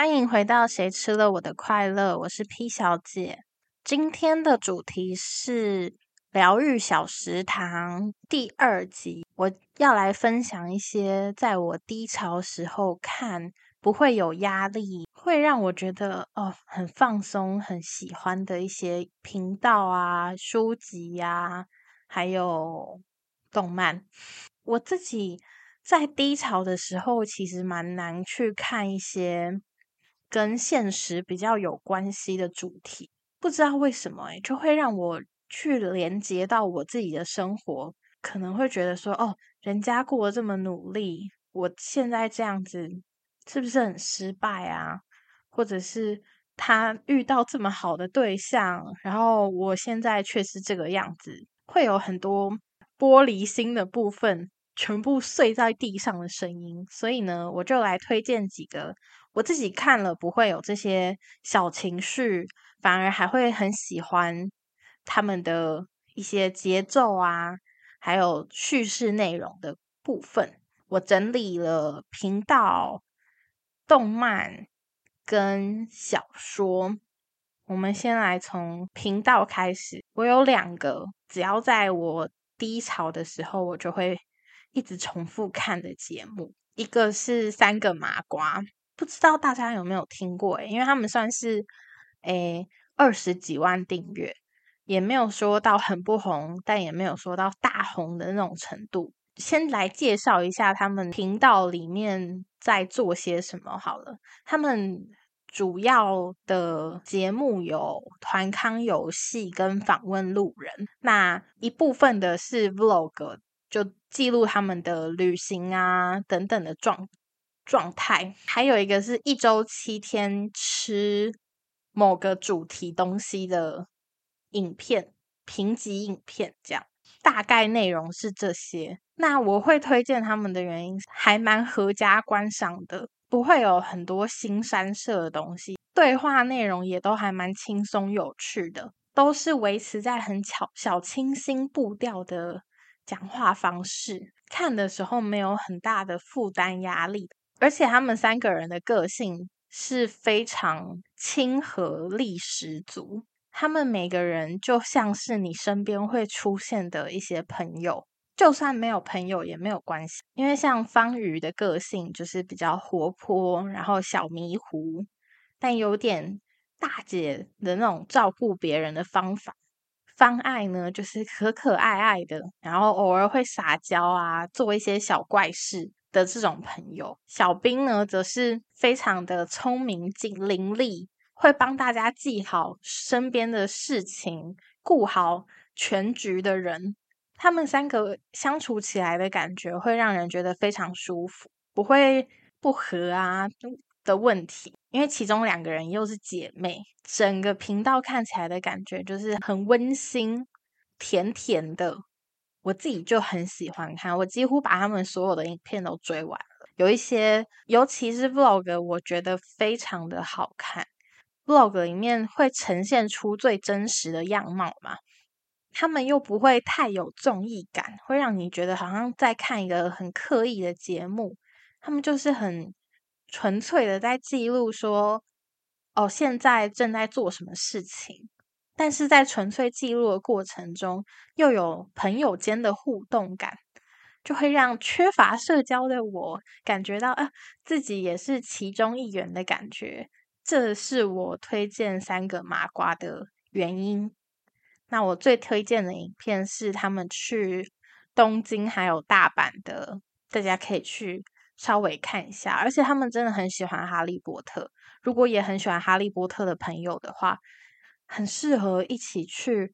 欢迎回到《谁吃了我的快乐》，我是 P 小姐。今天的主题是疗愈小食堂第二集，我要来分享一些在我低潮时候看不会有压力，会让我觉得哦很放松、很喜欢的一些频道啊、书籍呀，还有动漫。我自己在低潮的时候，其实蛮难去看一些跟现实比较有关系的主题，不知道为什么诶就会让我去连接到我自己的生活，可能会觉得说，哦，人家过得这么努力，我现在这样子是不是很失败啊？或者是他遇到这么好的对象，然后我现在却是这个样子，会有很多玻璃心的部分。全部碎在地上的声音，所以呢，我就来推荐几个我自己看了不会有这些小情绪，反而还会很喜欢他们的一些节奏啊，还有叙事内容的部分。我整理了频道、动漫跟小说。我们先来从频道开始。我有两个，只要在我低潮的时候，我就会。一直重复看的节目，一个是三个麻瓜，不知道大家有没有听过？诶因为他们算是诶二十几万订阅，也没有说到很不红，但也没有说到大红的那种程度。先来介绍一下他们频道里面在做些什么好了。他们主要的节目有团康游戏跟访问路人，那一部分的是 vlog。就记录他们的旅行啊等等的状状态，还有一个是一周七天吃某个主题东西的影片评级影片，这样大概内容是这些。那我会推荐他们的原因，还蛮合家观赏的，不会有很多新三色的东西，对话内容也都还蛮轻松有趣的，都是维持在很巧小清新步调的。讲话方式看的时候没有很大的负担压力，而且他们三个人的个性是非常亲和力十足。他们每个人就像是你身边会出现的一些朋友，就算没有朋友也没有关系。因为像方瑜的个性就是比较活泼，然后小迷糊，但有点大姐的那种照顾别人的方法。方爱呢，就是可可爱爱的，然后偶尔会撒娇啊，做一些小怪事的这种朋友。小兵呢，则是非常的聪明、精伶俐，会帮大家记好身边的事情，顾好全局的人。他们三个相处起来的感觉，会让人觉得非常舒服，不会不和啊。的问题，因为其中两个人又是姐妹，整个频道看起来的感觉就是很温馨、甜甜的。我自己就很喜欢看，我几乎把他们所有的影片都追完了。有一些，尤其是 vlog，我觉得非常的好看。vlog 里面会呈现出最真实的样貌嘛，他们又不会太有综艺感，会让你觉得好像在看一个很刻意的节目。他们就是很。纯粹的在记录说，哦，现在正在做什么事情，但是在纯粹记录的过程中，又有朋友间的互动感，就会让缺乏社交的我感觉到啊，自己也是其中一员的感觉。这是我推荐三个麻瓜的原因。那我最推荐的影片是他们去东京还有大阪的，大家可以去。稍微看一下，而且他们真的很喜欢哈利波特。如果也很喜欢哈利波特的朋友的话，很适合一起去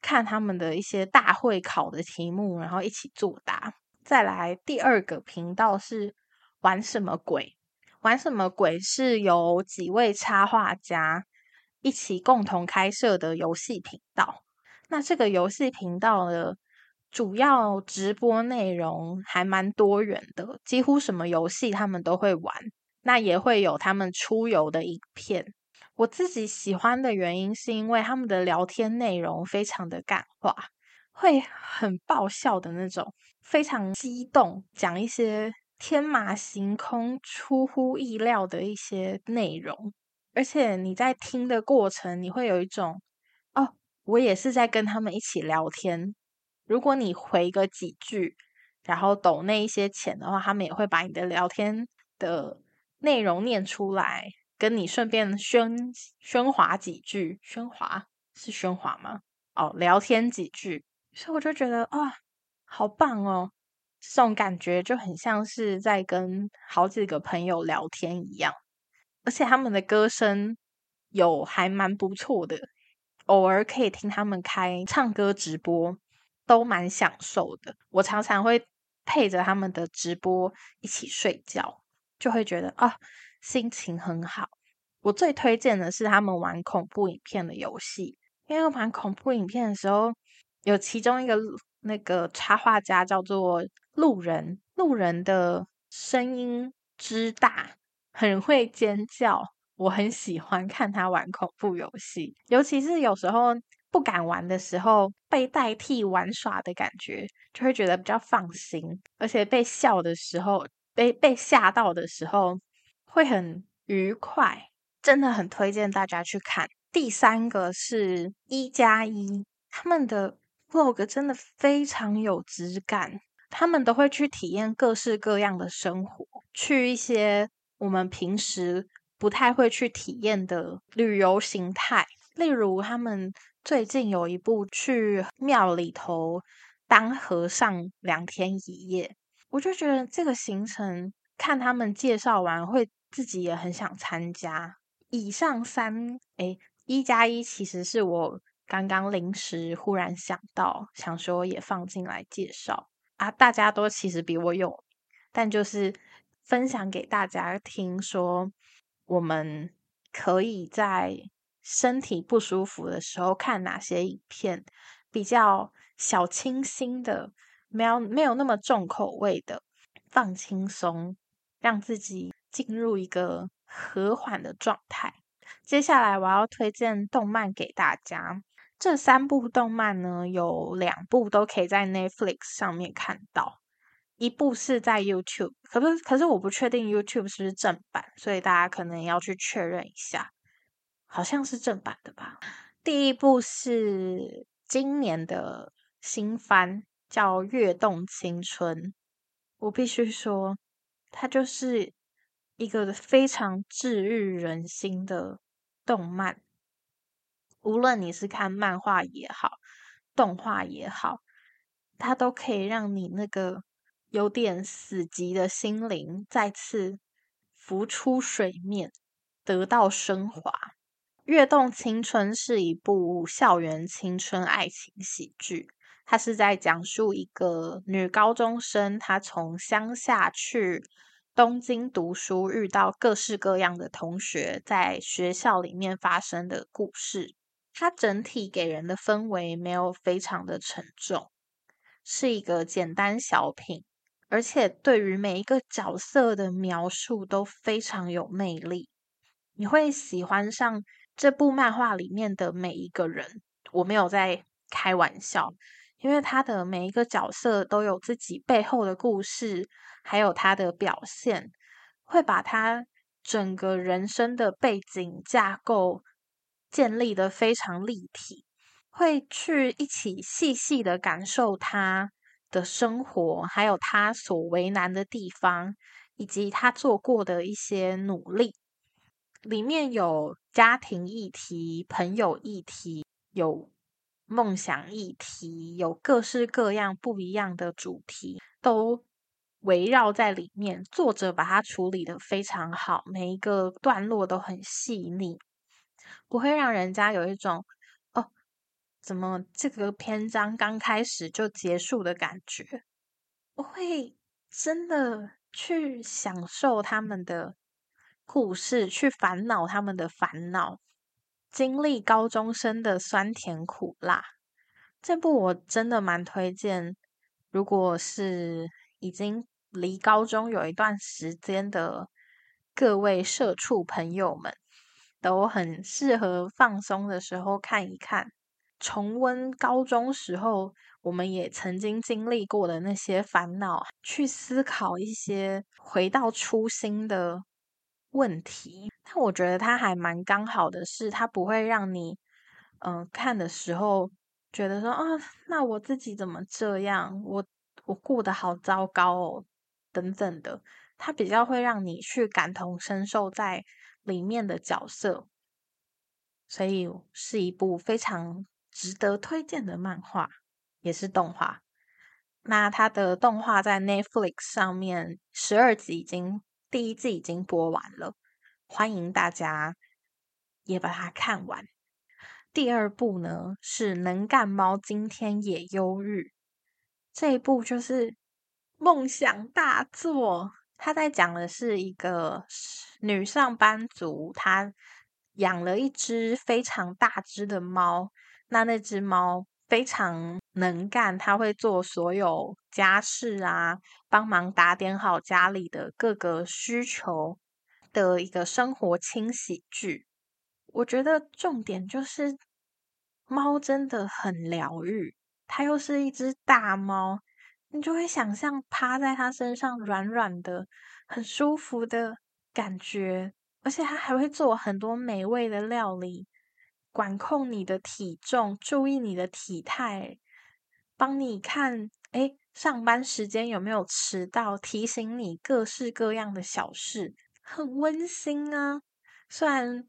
看他们的一些大会考的题目，然后一起作答。再来第二个频道是玩什么鬼？玩什么鬼是由几位插画家一起共同开设的游戏频道。那这个游戏频道的。主要直播内容还蛮多元的，几乎什么游戏他们都会玩。那也会有他们出游的影片。我自己喜欢的原因是因为他们的聊天内容非常的感化，会很爆笑的那种，非常激动，讲一些天马行空、出乎意料的一些内容，而且你在听的过程，你会有一种哦，我也是在跟他们一起聊天。如果你回个几句，然后抖那一些钱的话，他们也会把你的聊天的内容念出来，跟你顺便喧喧哗几句。喧哗是喧哗吗？哦，聊天几句。所以我就觉得啊，好棒哦！这种感觉就很像是在跟好几个朋友聊天一样，而且他们的歌声有还蛮不错的，偶尔可以听他们开唱歌直播，都蛮享受的。我常常会配着他们的直播一起睡觉，就会觉得啊，心情很好。我最推荐的是他们玩恐怖影片的游戏，因为玩恐怖影片的时候，有其中一个。那个插画家叫做路人，路人的声音之大，很会尖叫，我很喜欢看他玩恐怖游戏，尤其是有时候不敢玩的时候，被代替玩耍的感觉，就会觉得比较放心，而且被笑的时候，被被吓到的时候，会很愉快，真的很推荐大家去看。第三个是一加一，他们的。vlog 真的非常有质感，他们都会去体验各式各样的生活，去一些我们平时不太会去体验的旅游形态。例如，他们最近有一部去庙里头当和尚两天一夜，我就觉得这个行程看他们介绍完，会自己也很想参加。以上三，哎，一加一其实是我。刚刚临时忽然想到，想说也放进来介绍啊！大家都其实比我有，但就是分享给大家听，说我们可以在身体不舒服的时候看哪些影片，比较小清新的，没有没有那么重口味的，放轻松，让自己进入一个和缓的状态。接下来我要推荐动漫给大家。这三部动漫呢，有两部都可以在 Netflix 上面看到，一部是在 YouTube，可是可是我不确定 YouTube 是不是正版，所以大家可能要去确认一下，好像是正版的吧。第一部是今年的新番，叫《跃动青春》，我必须说，它就是一个非常治愈人心的动漫。无论你是看漫画也好，动画也好，它都可以让你那个有点死寂的心灵再次浮出水面，得到升华。《跃动青春》是一部校园青春爱情喜剧，它是在讲述一个女高中生，她从乡下去东京读书，遇到各式各样的同学，在学校里面发生的故事。它整体给人的氛围没有非常的沉重，是一个简单小品，而且对于每一个角色的描述都非常有魅力。你会喜欢上这部漫画里面的每一个人，我没有在开玩笑，因为他的每一个角色都有自己背后的故事，还有他的表现，会把他整个人生的背景架构。建立的非常立体，会去一起细细的感受他的生活，还有他所为难的地方，以及他做过的一些努力。里面有家庭议题、朋友议题，有梦想议题，有各式各样不一样的主题，都围绕在里面。作者把它处理的非常好，每一个段落都很细腻。不会让人家有一种哦，怎么这个篇章刚开始就结束的感觉？我会真的去享受他们的故事，去烦恼他们的烦恼，经历高中生的酸甜苦辣。这部我真的蛮推荐，如果是已经离高中有一段时间的各位社畜朋友们。都很适合放松的时候看一看。重温高中时候我们也曾经经历过的那些烦恼，去思考一些回到初心的问题。但我觉得它还蛮刚好的，是它不会让你嗯看的时候觉得说啊，那我自己怎么这样？我我过得好糟糕哦，等等的。它比较会让你去感同身受在里面的角色，所以是一部非常值得推荐的漫画，也是动画。那它的动画在 Netflix 上面十二集已经第一季已经播完了，欢迎大家也把它看完。第二部呢是《能干猫今天也忧郁》，这一部就是梦想大作。他在讲的是一个女上班族，她养了一只非常大只的猫。那那只猫非常能干，它会做所有家事啊，帮忙打点好家里的各个需求的一个生活清洗剧。我觉得重点就是猫真的很疗愈，它又是一只大猫。你就会想象趴在它身上软软的、很舒服的感觉，而且它还会做很多美味的料理，管控你的体重，注意你的体态，帮你看哎上班时间有没有迟到，提醒你各式各样的小事，很温馨啊。虽然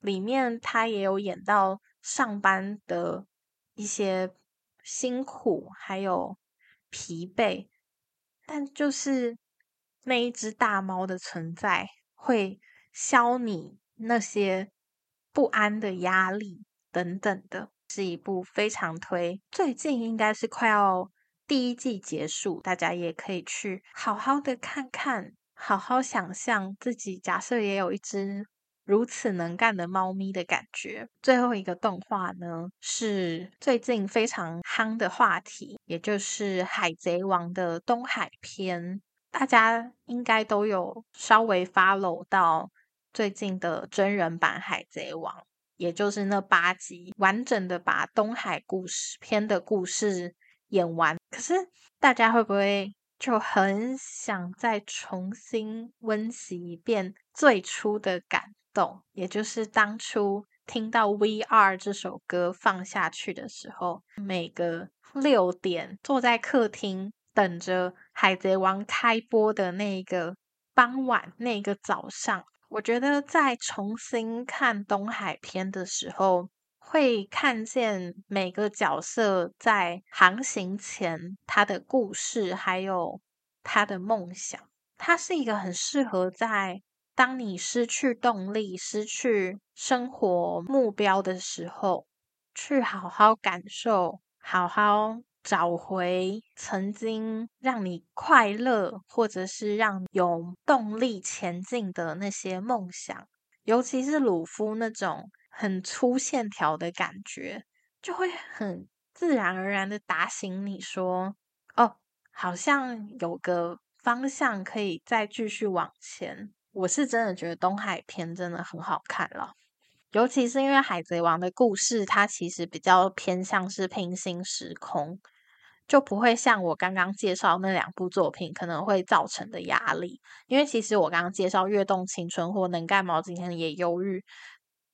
里面他也有演到上班的一些辛苦，还有。疲惫，但就是那一只大猫的存在，会消你那些不安的压力等等的，是一部非常推。最近应该是快要第一季结束，大家也可以去好好的看看，好好想象自己假设也有一只。如此能干的猫咪的感觉。最后一个动画呢，是最近非常夯的话题，也就是《海贼王》的东海篇。大家应该都有稍微 follow 到最近的真人版《海贼王》，也就是那八集，完整的把东海故事篇的故事演完。可是大家会不会就很想再重新温习一遍最初的感？动，也就是当初听到《V R》这首歌放下去的时候，每个六点坐在客厅等着《海贼王》开播的那个傍晚，那个早上，我觉得在重新看东海篇的时候，会看见每个角色在航行前他的故事，还有他的梦想。它是一个很适合在。当你失去动力、失去生活目标的时候，去好好感受，好好找回曾经让你快乐，或者是让有动力前进的那些梦想。尤其是鲁夫那种很粗线条的感觉，就会很自然而然的打醒你说：“哦，好像有个方向可以再继续往前。”我是真的觉得东海篇真的很好看了，尤其是因为海贼王的故事，它其实比较偏向是平行时空，就不会像我刚刚介绍那两部作品可能会造成的压力。因为其实我刚刚介绍《跃动青春》或《能干毛今天也忧郁》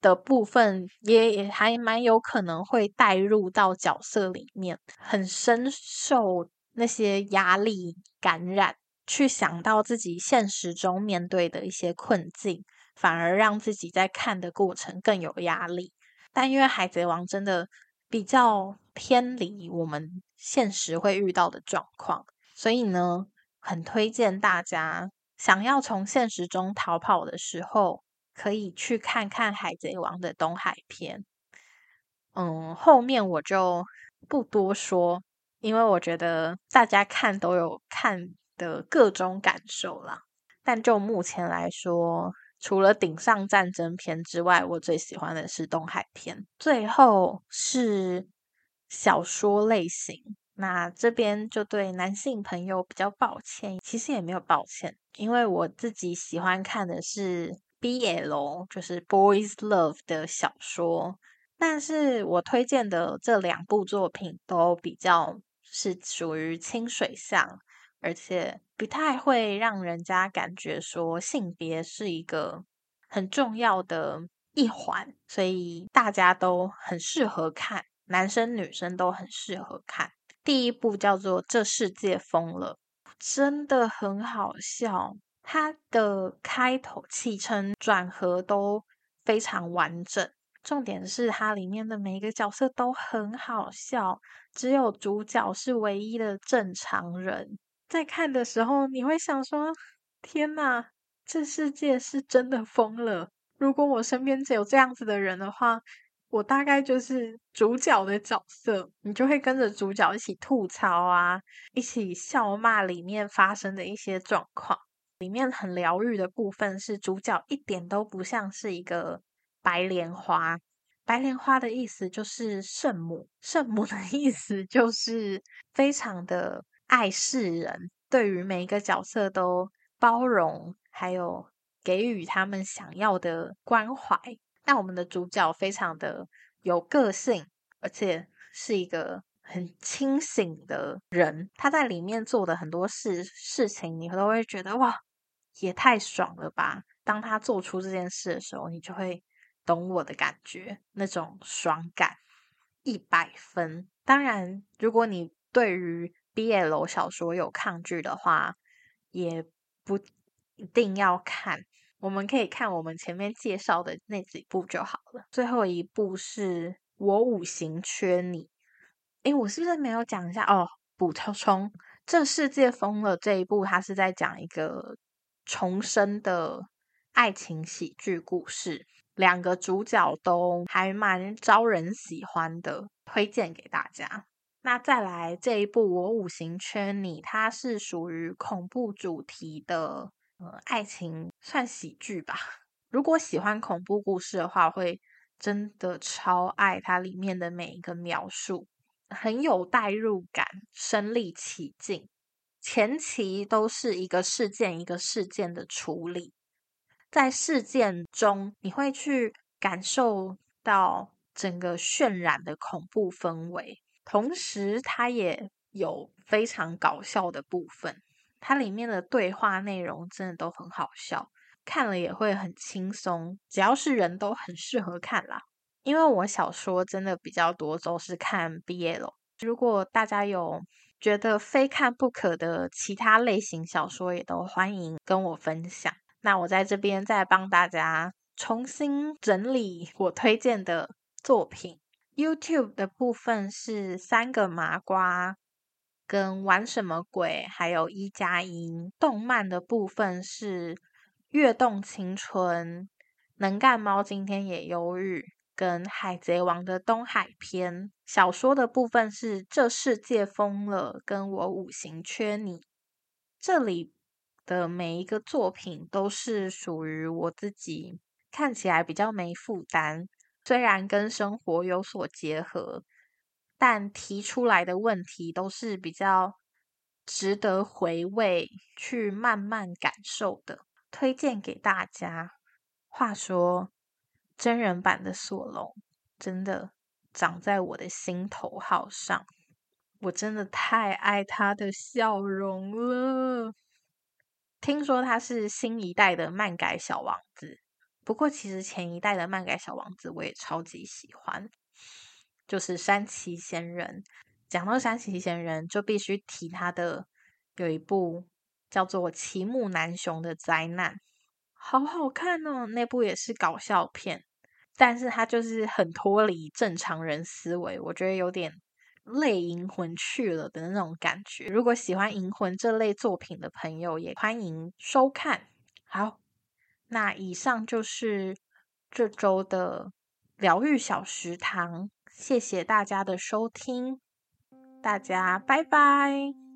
的部分，也也还蛮有可能会带入到角色里面，很深受那些压力感染。去想到自己现实中面对的一些困境，反而让自己在看的过程更有压力。但因为《海贼王》真的比较偏离我们现实会遇到的状况，所以呢，很推荐大家想要从现实中逃跑的时候，可以去看看《海贼王》的东海篇。嗯，后面我就不多说，因为我觉得大家看都有看。的各种感受啦，但就目前来说，除了顶上战争篇之外，我最喜欢的是东海篇。最后是小说类型，那这边就对男性朋友比较抱歉，其实也没有抱歉，因为我自己喜欢看的是 BL，就是 Boys Love 的小说。但是我推荐的这两部作品都比较是属于清水向，而且不太会让人家感觉说性别是一个很重要的一环，所以大家都很适合看，男生女生都很适合看。第一部叫做《这世界疯了》，真的很好笑，它的开头、起承转合都非常完整。重点是它里面的每一个角色都很好笑，只有主角是唯一的正常人。在看的时候，你会想说：“天哪，这世界是真的疯了！如果我身边只有这样子的人的话，我大概就是主角的角色。你就会跟着主角一起吐槽啊，一起笑骂里面发生的一些状况。里面很疗愈的部分是主角一点都不像是一个。”白莲花，白莲花的意思就是圣母，圣母的 意思就是非常的爱世人，对于每一个角色都包容，还有给予他们想要的关怀。但我们的主角非常的有个性，而且是一个很清醒的人，他在里面做的很多事事情，你都会觉得哇，也太爽了吧！当他做出这件事的时候，你就会。懂我的感觉，那种爽感一百分。当然，如果你对于 BL 小说有抗拒的话，也不一定要看。我们可以看我们前面介绍的那几部就好了。最后一部是我五行缺你。诶，我是不是没有讲一下？哦，补充，这世界疯了这一部，它是在讲一个重生的爱情喜剧故事。两个主角都还蛮招人喜欢的，推荐给大家。那再来这一部《我五行缺你》，它是属于恐怖主题的，呃，爱情算喜剧吧。如果喜欢恐怖故事的话，会真的超爱它里面的每一个描述，很有代入感，身临其境。前期都是一个事件一个事件的处理。在事件中，你会去感受到整个渲染的恐怖氛围，同时它也有非常搞笑的部分。它里面的对话内容真的都很好笑，看了也会很轻松。只要是人都很适合看啦。因为我小说真的比较多，都是看 BL。如果大家有觉得非看不可的其他类型小说，也都欢迎跟我分享。那我在这边再帮大家重新整理我推荐的作品。YouTube 的部分是三个麻瓜跟玩什么鬼，还有一加一。动漫的部分是跃动青春、能干猫今天也忧郁，跟海贼王的东海篇。小说的部分是这世界疯了，跟我五行缺你。这里。的每一个作品都是属于我自己看起来比较没负担，虽然跟生活有所结合，但提出来的问题都是比较值得回味、去慢慢感受的，推荐给大家。话说，真人版的索隆真的长在我的心头号上，我真的太爱他的笑容了。听说他是新一代的漫改小王子，不过其实前一代的漫改小王子我也超级喜欢，就是山崎贤人。讲到山崎贤人，就必须提他的有一部叫做《奇木南雄的灾难》，好好看哦。那部也是搞笑片，但是他就是很脱离正常人思维，我觉得有点。类银魂去了的那种感觉。如果喜欢银魂这类作品的朋友，也欢迎收看。好，那以上就是这周的疗愈小食堂，谢谢大家的收听，大家拜拜。